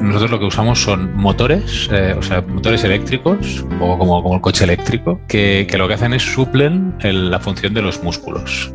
nosotros lo que usamos son motores, eh, o sea, motores eléctricos, un poco como, el coche eléctrico, que, lo que hacen es suplen la función de los músculos.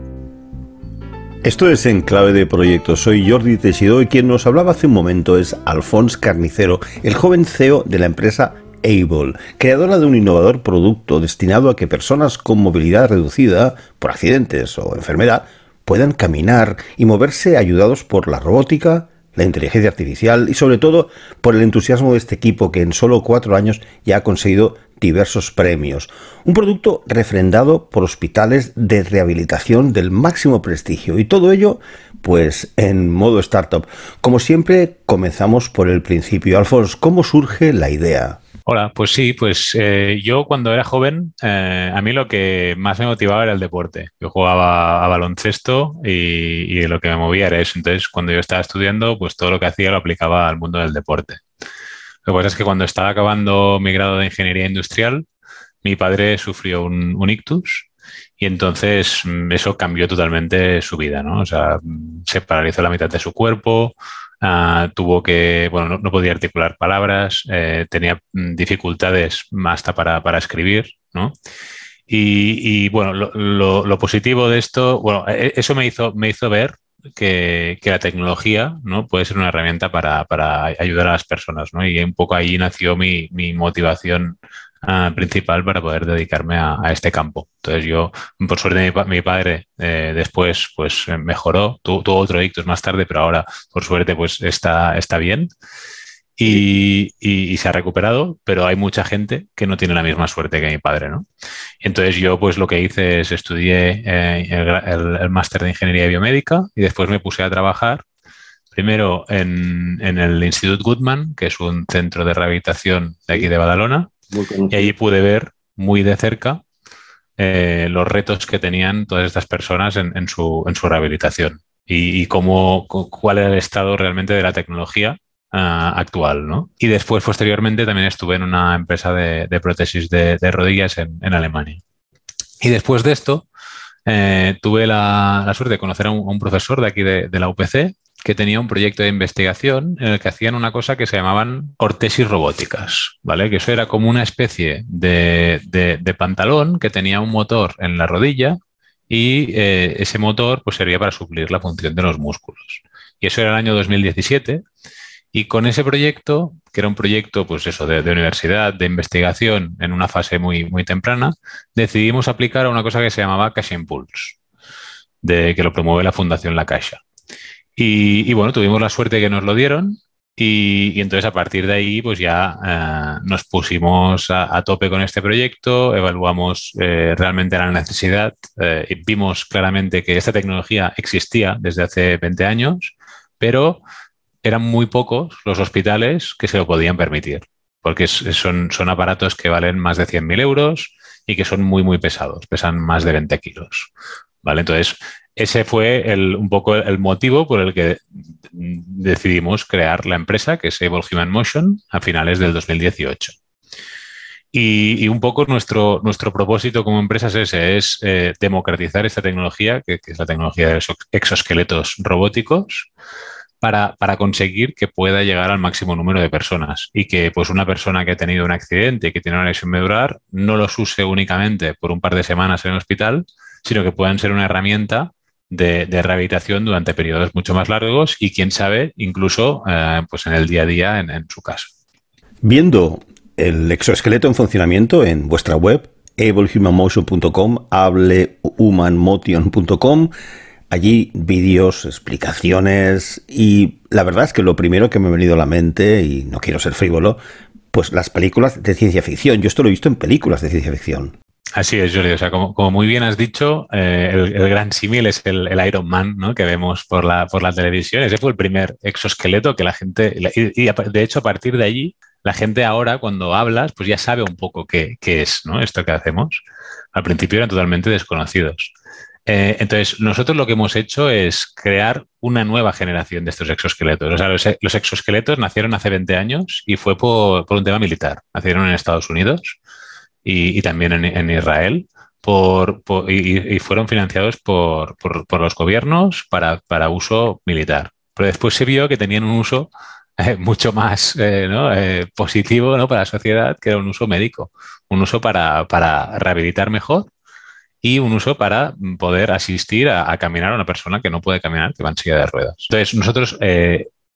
Esto es En Clave de Proyecto. Soy Jordi Teixidó y quien nos hablaba hace un momento es Alphonse Carnicero, el joven CEO de la empresa Able, creadora de un innovador producto destinado a que personas con movilidad reducida por accidentes o enfermedad puedan caminar y moverse ayudados por la robótica, la inteligencia artificial y sobre todo por el entusiasmo de este equipo que en solo cuatro años ya ha conseguido diversos premios. Un producto refrendado por hospitales de rehabilitación del máximo prestigio y todo ello pues en modo startup. Como siempre comenzamos por el principio. Alfonso, ¿cómo surge la idea? Hola, pues sí, pues eh, yo cuando era joven, eh, a mí lo que más me motivaba era el deporte. Yo jugaba a baloncesto y, lo que me movía era eso. Entonces, cuando yo estaba estudiando, pues todo lo que hacía lo aplicaba al mundo del deporte. Lo que pasa es que cuando estaba acabando mi grado de ingeniería industrial, mi padre sufrió un, un ictus y entonces mm, eso cambió totalmente su vida, ¿no? O sea, se paralizó la mitad de su cuerpo, Ah, tuvo que, bueno, no, podía articular palabras, eh, tenía mm, dificultades hasta para, para escribir, ¿no? Y, bueno, lo, positivo de esto, bueno, e, eso me hizo, me hizo ver que, que, la tecnología ¿no? puede ser una herramienta para, para, ayudar a las personas, ¿no? Y un poco ahí nació mi motivación uh, principal para poder dedicarme a, este campo. Entonces yo, por suerte, mi, mi padre eh, después pues mejoró, tuvo, tuvo, otro ictus más tarde, pero ahora, por suerte, pues está, está bien. Y, y, se ha recuperado, pero hay mucha gente que no tiene la misma suerte que mi padre, ¿no? Entonces yo pues lo que hice es estudié eh, el, máster de Ingeniería Biomédica y después me puse a trabajar primero en, en, el Institut Goodman, que es un centro de rehabilitación de aquí de Badalona, y allí pude ver muy de cerca eh, los retos que tenían todas estas personas en, en, su, en su, rehabilitación y, y cómo, cuál era el estado realmente de la tecnología uh, actual. ¿no? Y después, posteriormente, también estuve en una empresa de, de prótesis de, de rodillas en, en, Alemania. Y después de esto, eh, tuve la, la, suerte de conocer a un, a un profesor de aquí de, de la UPC que tenía un proyecto de investigación en el que hacían una cosa que se llamaban ortesis robóticas, ¿vale? Que eso era como una especie de, de, pantalón que tenía un motor en la rodilla y eh, ese motor pues servía para suplir la función de los músculos. Y eso era el año 2017 y con ese proyecto, que era un proyecto pues eso de, universidad, de investigación en una fase muy, muy temprana, decidimos aplicar a una cosa que se llamaba Caixa Impulse, de, que lo promueve la Fundación La Caixa. Y, bueno, tuvimos la suerte que nos lo dieron y, entonces a partir de ahí pues ya eh, nos pusimos a, tope con este proyecto, evaluamos eh, realmente la necesidad eh, y vimos claramente que esta tecnología existía desde hace 20 años, pero eran muy pocos los hospitales que se lo podían permitir, porque son, son aparatos que valen más de 100.000 euros y que son muy, muy pesados, pesan más de 20 kilos. ¿Vale? Entonces, ese fue el, un poco el motivo por el que decidimos crear la empresa, que es Able Human Motion, a finales del 2018. Y, un poco nuestro, nuestro propósito como empresa es ese, es eh, democratizar esta tecnología, que, que, es la tecnología de los exoesqueletos robóticos, para, para, conseguir que pueda llegar al máximo número de personas y que pues una persona que ha tenido un accidente y que tiene una lesión medular no los use únicamente por un par de semanas en el hospital, sino que puedan ser una herramienta de, rehabilitación durante periodos mucho más largos y quién sabe, incluso eh, pues en el día a día en, en, su caso. Viendo el exoesqueleto en funcionamiento en vuestra web, ablehumanmotion.com, hablehumanmotion.com, allí vídeos, explicaciones y la verdad es que lo primero que me ha venido a la mente, y no quiero ser frívolo, pues las películas de ciencia ficción. Yo esto lo he visto en películas de ciencia ficción. Así es, Jordi. O sea, como, muy bien has dicho, eh, el, gran símil es el, Iron Man, ¿no? Que vemos por la, por la televisión. Ese fue el primer exoesqueleto que la gente, y, de hecho a partir de allí, la gente ahora cuando hablas, pues ya sabe un poco qué, qué es, ¿no? Esto que hacemos. Al principio eran totalmente desconocidos. Eh, entonces, nosotros lo que hemos hecho es crear una nueva generación de estos exoesqueletos. O sea, los, los exoesqueletos nacieron hace 20 años y fue por un tema militar. Nacieron en Estados Unidos y, y también en, en, Israel. Por, por, y, y, fueron financiados por, por los gobiernos para, para, uso militar. Pero después se vio que tenían un uso mucho más positivo para la sociedad que un uso médico, un uso para, rehabilitar mejor y un uso para poder asistir a, caminar a una persona que no puede caminar, que va en silla de ruedas. Entonces, nosotros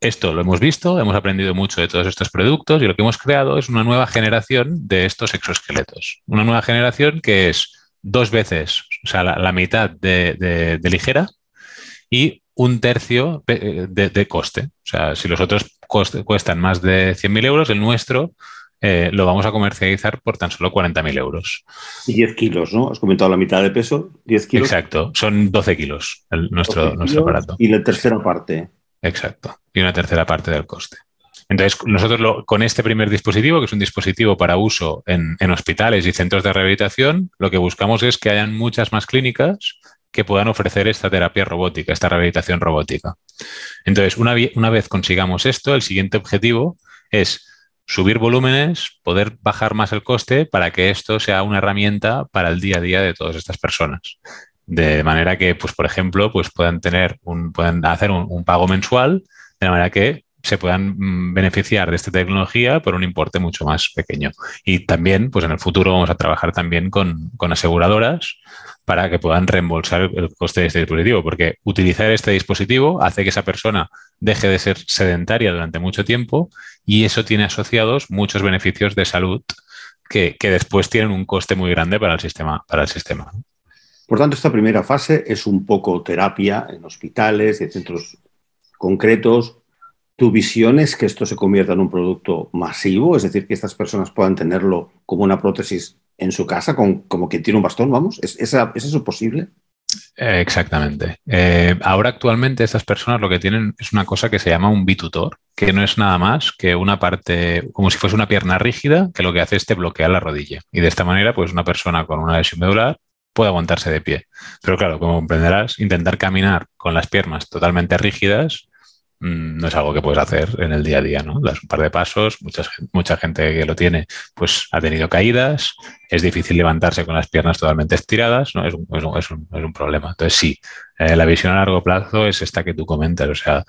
esto lo hemos visto, hemos aprendido mucho de todos estos productos y lo que hemos creado es una nueva generación de estos exoesqueletos. Una nueva generación que es dos veces, o sea, la, mitad de, ligera y un tercio de, coste. O sea, si los otros cuestan más de 100.000 euros, el nuestro eh, lo vamos a comercializar por tan solo 40.000 euros. Y 10 kilos, ¿no? Has comentado la mitad de peso, 10 kilos. Exacto, son 12 kilos el, nuestro, nuestro aparato. Y la tercera parte. Exacto. Y una tercera parte del coste. Entonces, nosotros con este primer dispositivo, que es un dispositivo para uso en, hospitales y centros de rehabilitación, lo que buscamos es que hayan muchas más clínicas que puedan ofrecer esta terapia robótica, esta rehabilitación robótica. Entonces, una, una vez consigamos esto, el siguiente objetivo es subir volúmenes, poder bajar más el coste para que esto sea una herramienta para el día a día de todas estas personas de manera que, pues, por ejemplo, pues puedan tener un, puedan hacer un, pago mensual, de manera que se puedan mm, beneficiar de esta tecnología por un importe mucho más pequeño. Y también, pues en el futuro vamos a trabajar también con, aseguradoras para que puedan reembolsar el coste de este dispositivo, porque utilizar este dispositivo hace que esa persona deje de ser sedentaria durante mucho tiempo y eso tiene asociados muchos beneficios de salud que, que después tienen un coste muy grande para el sistema. Para el sistema. Por tanto, esta primera fase es un poco terapia en hospitales y en centros concretos. ¿Tu visión es que esto se convierta en un producto masivo? Es decir, que estas personas puedan tenerlo como una prótesis en su casa, como que tiene un bastón, vamos. ¿Es, eso posible? Eh, exactamente. Eh, ahora actualmente estas personas lo que tienen es una cosa que se llama un bitutor, que no es nada más que una parte, como si fuese una pierna rígida, que lo que hace es te bloquear la rodilla. Y de esta manera, pues una persona con una lesión medular puede aguantarse de pie. Pero claro, como comprenderás, intentar caminar con las piernas totalmente rígidas mm, no es algo que puedes hacer en el día a día, ¿no? Das un par de pasos, mucha, mucha gente que lo tiene, pues ha tenido caídas, es difícil levantarse con las piernas totalmente estiradas, ¿no? Es un, es un, es un, problema. Entonces, sí, eh, la visión a largo plazo es esta que tú comentas, o sea,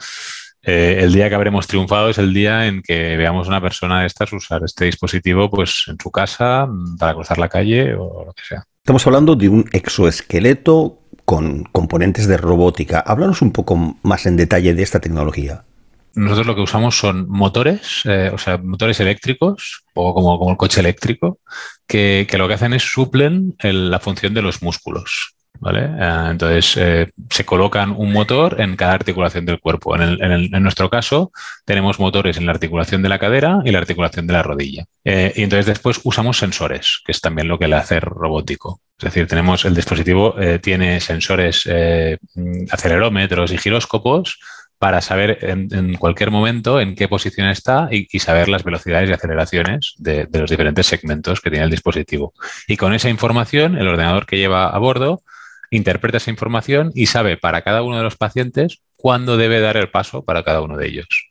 eh, el día que habremos triunfado es el día en que veamos a una persona de estas usar este dispositivo pues en su casa mm, para cruzar la calle o lo que sea. Estamos hablando de un exoesqueleto con componentes de robótica. Háblanos un poco más en detalle de esta tecnología. Nosotros lo que usamos son motores, eh, o sea, motores eléctricos, o como, como el coche eléctrico, que, lo que hacen es suplen la función de los músculos. Eh, entonces, eh, se colocan un motor en cada articulación del cuerpo. En, nuestro caso, tenemos motores en la articulación de la cadera y la articulación de la rodilla. Eh, y entonces después usamos sensores, que es también lo que le hace robótico. Es decir, tenemos el dispositivo, tiene sensores, acelerómetros y giróscopos para saber en, cualquier momento en qué posición está y, saber las velocidades y aceleraciones de los diferentes segmentos que tiene el dispositivo. Y con esa información, el ordenador que lleva a bordo interpreta esa información y sabe para cada uno de los pacientes cuándo debe dar el paso para cada uno de ellos.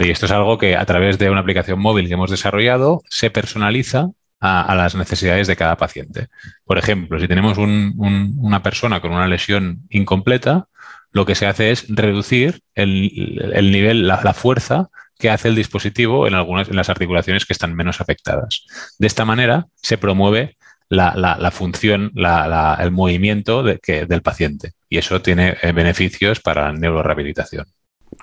Y esto es algo que a través de una aplicación móvil que hemos desarrollado se personaliza a, las necesidades de cada paciente. Por ejemplo, si tenemos una persona con una lesión incompleta, lo que se hace es reducir el, nivel, la, la, fuerza que hace el dispositivo en algunas en las articulaciones que están menos afectadas. De esta manera se promueve la, función, el movimiento del paciente. Y eso tiene eh, beneficios para la neurorehabilitación.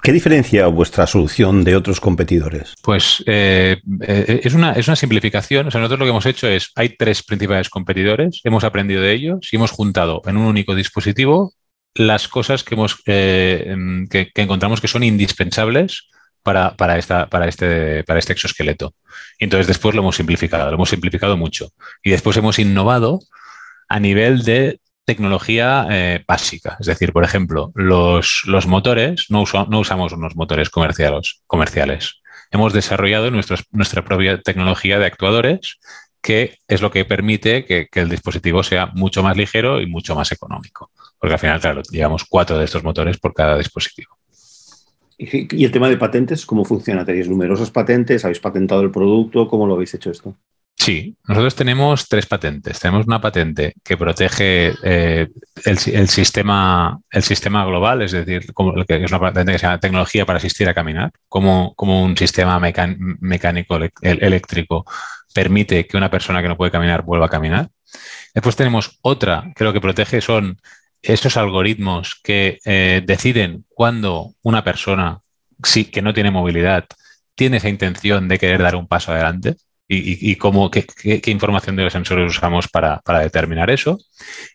¿Qué diferencia vuestra solución de otros competidores? Pues eh, eh, es, una, es una simplificación. O sea, nosotros lo que hemos hecho es, hay tres principales competidores, hemos aprendido de ellos y hemos juntado en un único dispositivo las cosas que, hemos, em, que encontramos que son indispensables para, esta, para, este, para este exoesqueleto. Y entonces después lo hemos simplificado, lo hemos simplificado mucho. Y después hemos innovado a nivel de tecnología eh, básica. Es decir, por ejemplo, los, los motores, no, no, usamos unos motores comerciales. comerciales. Hemos desarrollado nuestra propia tecnología de actuadores, que es lo que permite que, el dispositivo sea mucho más ligero y mucho más económico. Porque al final, claro, llevamos cuatro de estos motores por cada dispositivo. ¿Y el tema de patentes, cómo funciona? ¿Tenéis numerosas patentes? ¿Habéis patentado el producto? ¿Cómo lo habéis hecho esto? Sí, nosotros tenemos tres patentes. Tenemos una patente que protege eh, el, sistema, global, es decir, que es una patente que se llama tecnología para asistir a caminar, como, como un sistema mecánico eléctrico permite que una persona que no puede caminar vuelva a caminar. Después tenemos otra que lo que protege son esos algoritmos que eh, deciden cuándo una persona que no tiene movilidad tiene esa intención de querer dar un paso adelante y, cómo, qué, información de los sensores usamos para, determinar eso.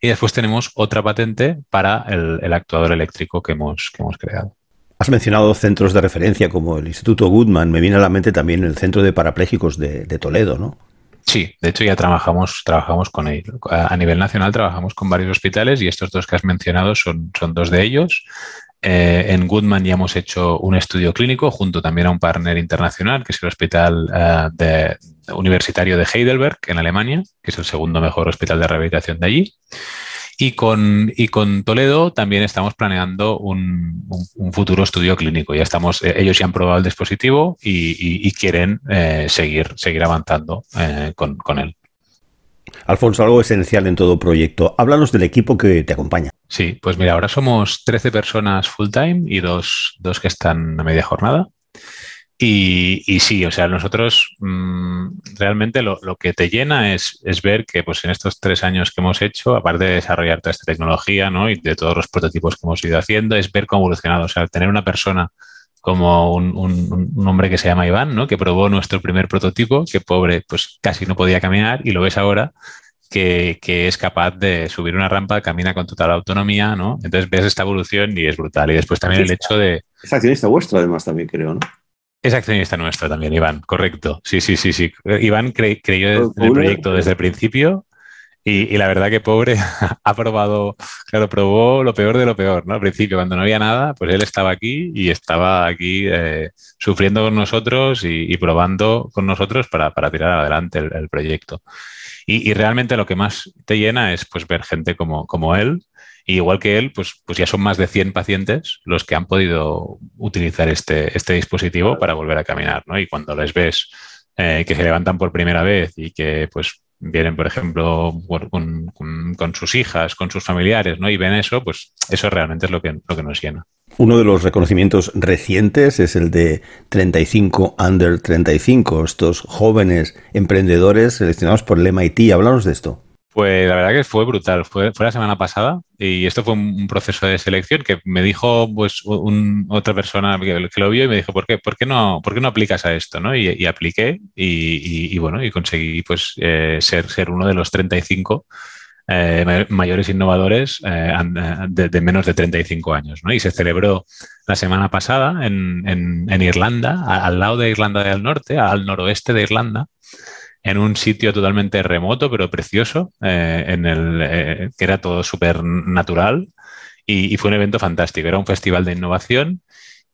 Y después tenemos otra patente para el, actuador eléctrico que hemos, que hemos creado. Has mencionado centros de referencia como el Instituto Goodman. Me viene a la mente también el Centro de Parapléjicos de, Toledo, ¿no? Sí, de hecho ya trabajamos, trabajamos con él. A nivel nacional trabajamos con varios hospitales y estos dos que has mencionado son, son dos de ellos. Eh, en Goodman ya hemos hecho un estudio clínico junto también a un partner internacional, que es el Hospital eh, Universitario de Heidelberg, en Alemania, que es el segundo mejor hospital de rehabilitación de allí. Y con, y con Toledo también estamos planeando un, futuro estudio clínico. Ya estamos, eh, ellos ya han probado el dispositivo y, quieren seguir, seguir avanzando con, con él. Alfonso, algo esencial en todo proyecto. Háblanos del equipo que te acompaña. Sí, pues mira, ahora somos 13 personas full time y dos, que están a media jornada. Y, sí, o sea, nosotros mm, realmente lo, que te llena es, ver que pues en estos tres años que hemos hecho, aparte de desarrollar toda esta tecnología ¿no? y de todos los prototipos que hemos ido haciendo, es ver cómo ha evolucionado. O sea, tener una persona como un, un, hombre que se llama Iván, ¿no? que probó nuestro primer prototipo, que pobre, pues casi no podía caminar, y lo ves ahora que, es capaz de subir una rampa, camina con total autonomía, ¿no? Entonces ves esta evolución y es brutal. Y después también el hecho de... Es accionista vuestro, además, también creo, ¿no? Es accionista nuestro también, Iván, correcto. Sí, sí, sí, sí. Iván creyó en el proyecto desde el principio y, la verdad que pobre ha probado, claro, probó lo peor de lo peor, ¿no? Al principio, cuando no había nada, pues él estaba aquí y estaba aquí eh, sufriendo con nosotros y, probando con nosotros para, tirar adelante el, proyecto. Y, realmente lo que más te llena es pues ver gente como, como él. Y igual que él, pues, pues ya son más de 100 pacientes los que han podido utilizar este, este dispositivo para volver a caminar, ¿no? Y cuando les ves eh, que se levantan por primera vez y que pues vienen, por ejemplo, con, sus hijas, con sus familiares, ¿no? Y ven eso, pues eso realmente es lo que, lo que nos llena. Uno de los reconocimientos recientes es el de 35 Under 35, estos jóvenes emprendedores seleccionados por el MIT. Háblanos de esto. Pues la verdad que fue brutal. Fue, la semana pasada y esto fue un proceso de selección que me dijo pues otra persona que, lo vio y me dijo, ¿por qué, por qué, no, aplicas a esto? ¿no? Y, apliqué y, bueno, y conseguí pues eh, ser, uno de los 35 eh, mayores innovadores eh, de, menos de 35 años. ¿no? Y se celebró la semana pasada en Irlanda, al lado de Irlanda del Norte, al noroeste de Irlanda en un sitio totalmente remoto, pero precioso, eh, en el, eh, que era todo súper natural y, fue un evento fantástico. Era un festival de innovación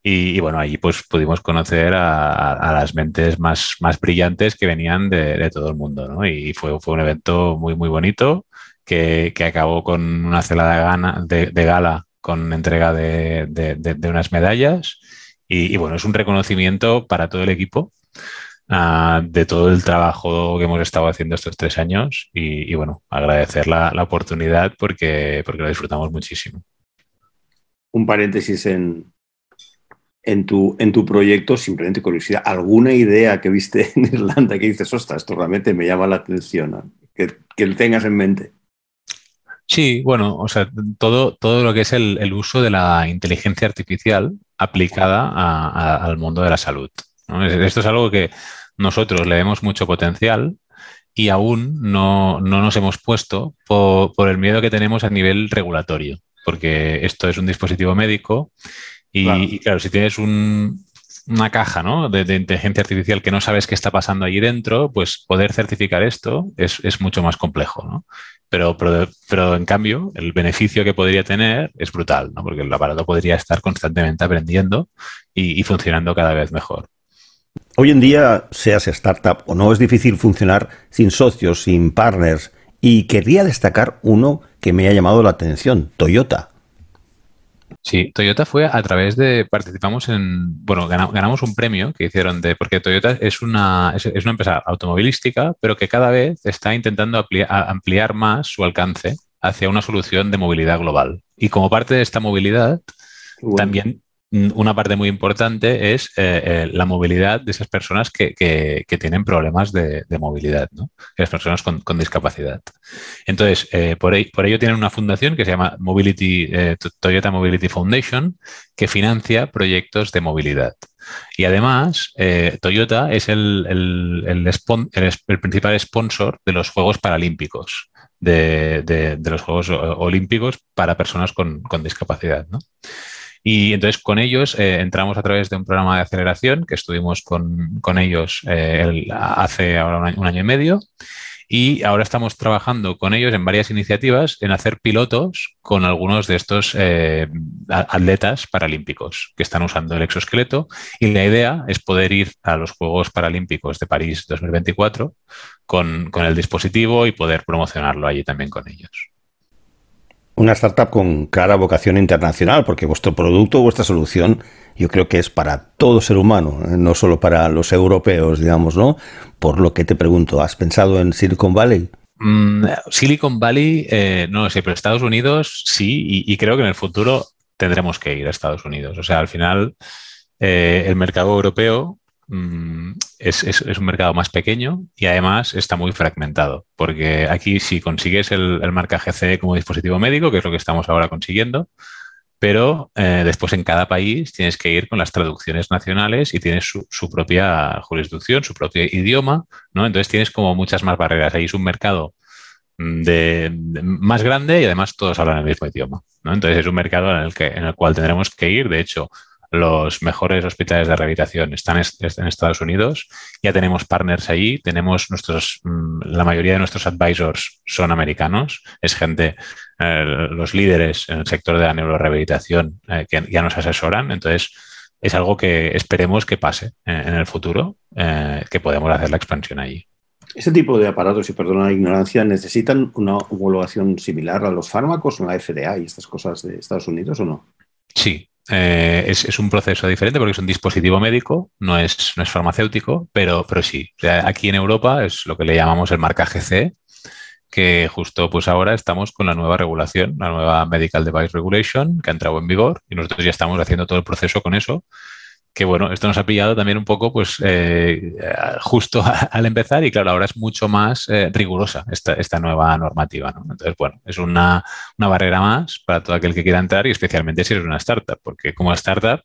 y, bueno, allí pues pudimos conocer a, las mentes más, más brillantes que venían de, todo el mundo, ¿no? Y fue, fue un evento muy, muy bonito que, que acabó con una celada de, de, gala con entrega de, de unas medallas y, y bueno, es un reconocimiento para todo el equipo de todo el trabajo que hemos estado haciendo estos tres años y, bueno, agradecer la, oportunidad porque, porque lo disfrutamos muchísimo. Un paréntesis en, en, tu, en tu proyecto, simplemente curiosidad, ¿alguna idea que viste en Irlanda que dices, ostras, esto realmente me llama la atención, que, que lo tengas en mente? Sí, bueno, o sea, todo, todo lo que es el, uso de la inteligencia artificial aplicada al mundo de la salud. Esto es algo que nosotros le vemos mucho potencial y aún no, nos hemos puesto por, el miedo que tenemos a nivel regulatorio, porque esto es un dispositivo médico y claro, si tienes una caja de, inteligencia artificial que no sabes qué está pasando allí dentro, pues poder certificar esto es, mucho más complejo. Pero, pero, en cambio, el beneficio que podría tener es brutal, porque el aparato podría estar constantemente aprendiendo y funcionando cada vez mejor. Hoy en día, seas startup o no, es difícil funcionar sin socios, sin partners. Y quería destacar uno que me ha llamado la atención, Toyota. Sí, Toyota fue a través de, participamos en, bueno, ganamos un premio que hicieron de, porque Toyota es una, es, una empresa automovilística, pero que cada vez está intentando ampliar, más su alcance hacia una solución de movilidad global. Y como parte de esta movilidad, también una parte muy importante es eh, eh, la movilidad de esas personas que, tienen problemas de, movilidad, ¿no? las personas con, discapacidad. Entonces, eh, por, ello, tienen una fundación que se llama Toyota Mobility Foundation, que financia proyectos de movilidad. Y además, Toyota es el, principal sponsor de los Juegos Paralímpicos, de, los Juegos Olímpicos para personas con, discapacidad. Y entonces con ellos eh, entramos a través de un programa de aceleración que estuvimos con, ellos eh, hace ahora un año, y medio. Y ahora estamos trabajando con ellos en varias iniciativas en hacer pilotos con algunos de estos eh, atletas paralímpicos que están usando el exoesqueleto. Y la idea es poder ir a los Juegos Paralímpicos de París 2024 con, con el dispositivo y poder promocionarlo allí también con ellos una startup con clara vocación internacional, porque vuestro producto, vuestra solución, yo creo que es para todo ser humano, ¿eh? no solo para los europeos, digamos, ¿no? Por lo que te pregunto, ¿has pensado en Silicon Valley? Mm, Silicon Valley, eh, no lo sé, pero Estados Unidos sí, y, creo que en el futuro tendremos que ir a Estados Unidos. O sea, al final, eh, el mercado europeo Mm, es, un mercado más pequeño y además está muy fragmentado, porque aquí si consigues el, marcaje CE como dispositivo médico, que es lo que estamos ahora consiguiendo, pero eh, después en cada país tienes que ir con las traducciones nacionales y tienes su, propia jurisdicción, su propio idioma, ¿no? Entonces tienes como muchas más barreras. Ahí es un mercado mm, de, más grande y además todos hablan el mismo idioma, ¿no? Entonces es un mercado en el, que, en el cual tendremos que ir. De hecho, los mejores hospitales de rehabilitación están en Estados Unidos. Ya tenemos partners allí, tenemos nuestros, mm, la mayoría de nuestros advisors son americanos, es gente, eh, los líderes en el sector de la neurorehabilitación eh, que ya nos asesoran. Entonces, es algo que esperemos que pase eh, en el futuro, que podemos hacer la expansión allí. ¿Este tipo de aparatos, y perdona la ignorancia, necesitan una homologación similar a los fármacos en la FDA y estas cosas de Estados Unidos o no? Sí, eh, es, un proceso diferente porque es un dispositivo médico, no es, no es farmacéutico, pero, pero sí. aquí en Europa es lo que le llamamos el marcaje C, que justo pues ahora estamos con la nueva regulación, la nueva Medical Device Regulation, que ha entrado en vigor y nosotros ya estamos haciendo todo el proceso con eso que bueno, esto nos ha pillado también un poco, pues, eh, justo al empezar y claro, ahora es mucho más eh, rigurosa esta, esta, nueva normativa, ¿no? Entonces, bueno, es una, una, barrera más para todo aquel que quiera entrar y especialmente si eres una startup, porque como startup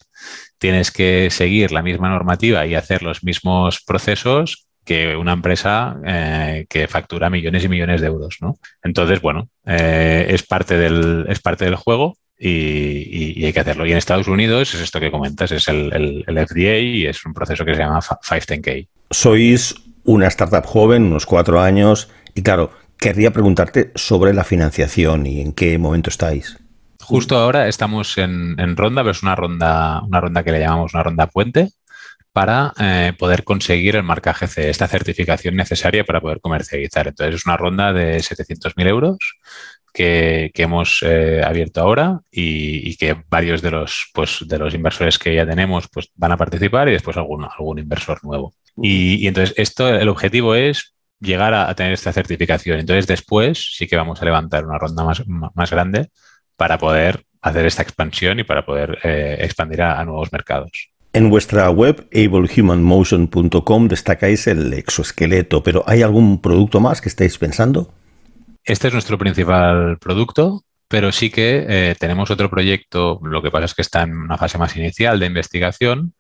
tienes que seguir la misma normativa y hacer los mismos procesos que una empresa eh, que factura millones y millones de euros, ¿no? Entonces, bueno, es, parte del, es parte del juego y, hay que hacerlo. Y en Estados Unidos es esto que comentas, es el, FDA y es un proceso que se llama 510K. Sois una startup joven, unos cuatro años, y claro, querría preguntarte sobre la financiación y en qué momento estáis. Justo ahora estamos en, ronda, pero es una ronda, una ronda que le llamamos una ronda puente para eh, poder conseguir el marcaje C, esta certificación necesaria para poder comercializar. Entonces es una ronda de 700.000 euros que, hemos eh, abierto ahora y, que varios de los, pues, de los inversores que ya tenemos pues, van a participar y después algún, algún inversor nuevo. Y, entonces esto, el objetivo es llegar a, tener esta certificación. Entonces después sí que vamos a levantar una ronda más, más grande para poder hacer esta expansión y para poder eh, expandir a, nuevos mercados. En vuestra web, ablehumanmotion.com, destacáis el exoesqueleto, pero ¿hay algún producto más que estáis pensando? Este es nuestro principal producto, pero sí que eh, tenemos otro proyecto, lo que pasa es que está en una fase más inicial de investigación,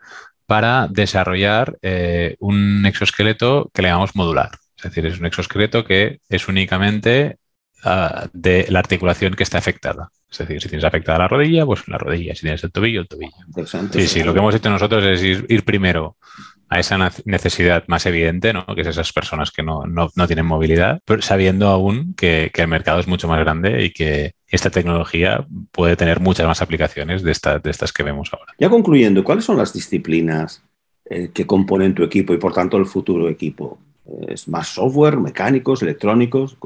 para desarrollar eh, un exoesqueleto que le llamamos modular. Es decir, es un exoesqueleto que es únicamente ah, de la articulación que está afectada. Es decir, si tienes afectada la rodilla, pues la rodilla. Si tienes el tobillo, el tobillo. Sí, sí, lo que hemos hecho nosotros es ir primero a esa necesidad más evidente, ¿no? que es esas personas que no, tienen movilidad, pero sabiendo aún que, el mercado es mucho más grande y que esta tecnología puede tener muchas más aplicaciones de, de estas que vemos ahora. Ya concluyendo, ¿cuáles son las disciplinas eh, que componen tu equipo y por tanto el futuro equipo? ¿Es más software, mecánicos, electrónicos?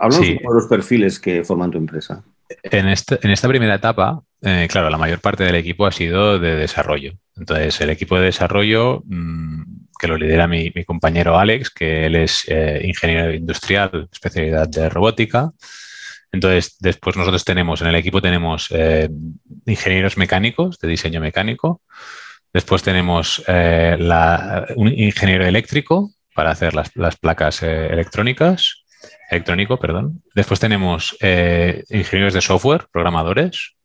Hablamos de los perfiles que forman tu empresa. En, este, en esta primera etapa eh, claro, la mayor parte del equipo ha sido de desarrollo. Entonces, el equipo de desarrollo, mm, que lo lidera mi, compañero Alex, que él es eh, ingeniero industrial, especialidad de robótica. Entonces, después nosotros tenemos, en el equipo tenemos eh, ingenieros mecánicos, de diseño mecánico. Después tenemos un ingeniero eléctrico para hacer las, las placas electrónicas electrónico, perdón. Después tenemos ingenieros de software, programadores.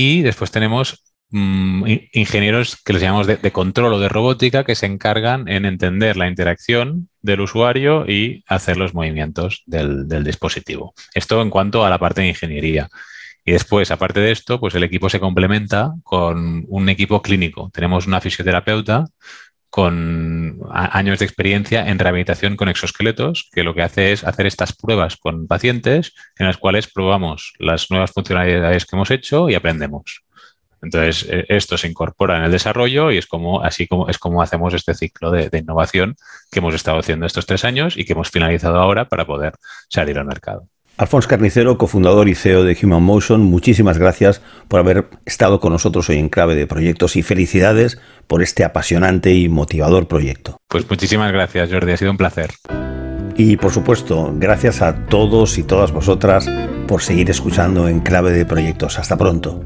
Y después tenemos mm, ingenieros que les llamamos de, control o de robótica que se encargan en entender la interacción del usuario y hacer los movimientos del, del dispositivo. Esto en cuanto a la parte de ingeniería. Y después, aparte de esto, pues el equipo se complementa con un equipo clínico. Tenemos una fisioterapeuta con años de experiencia en rehabilitación con exoesqueletos, que lo que hace es hacer estas pruebas con pacientes en las cuales probamos las nuevas funcionalidades que hemos hecho y aprendemos. Entonces, e, esto se incorpora en el desarrollo y es como así como es como hacemos este ciclo de, de innovación que hemos estado haciendo estos tres años y que hemos finalizado ahora para poder salir al mercado. Alfonso Carnicero, cofundador y CEO de Human Motion, muchísimas gracias por haber estado con nosotros hoy en Clave de Proyectos y felicidades por este apasionante y motivador proyecto. Pues muchísimas gracias, Jordi, ha sido un placer. Y por supuesto, gracias a todos y todas vosotras por seguir escuchando en Clave de Proyectos. Hasta pronto.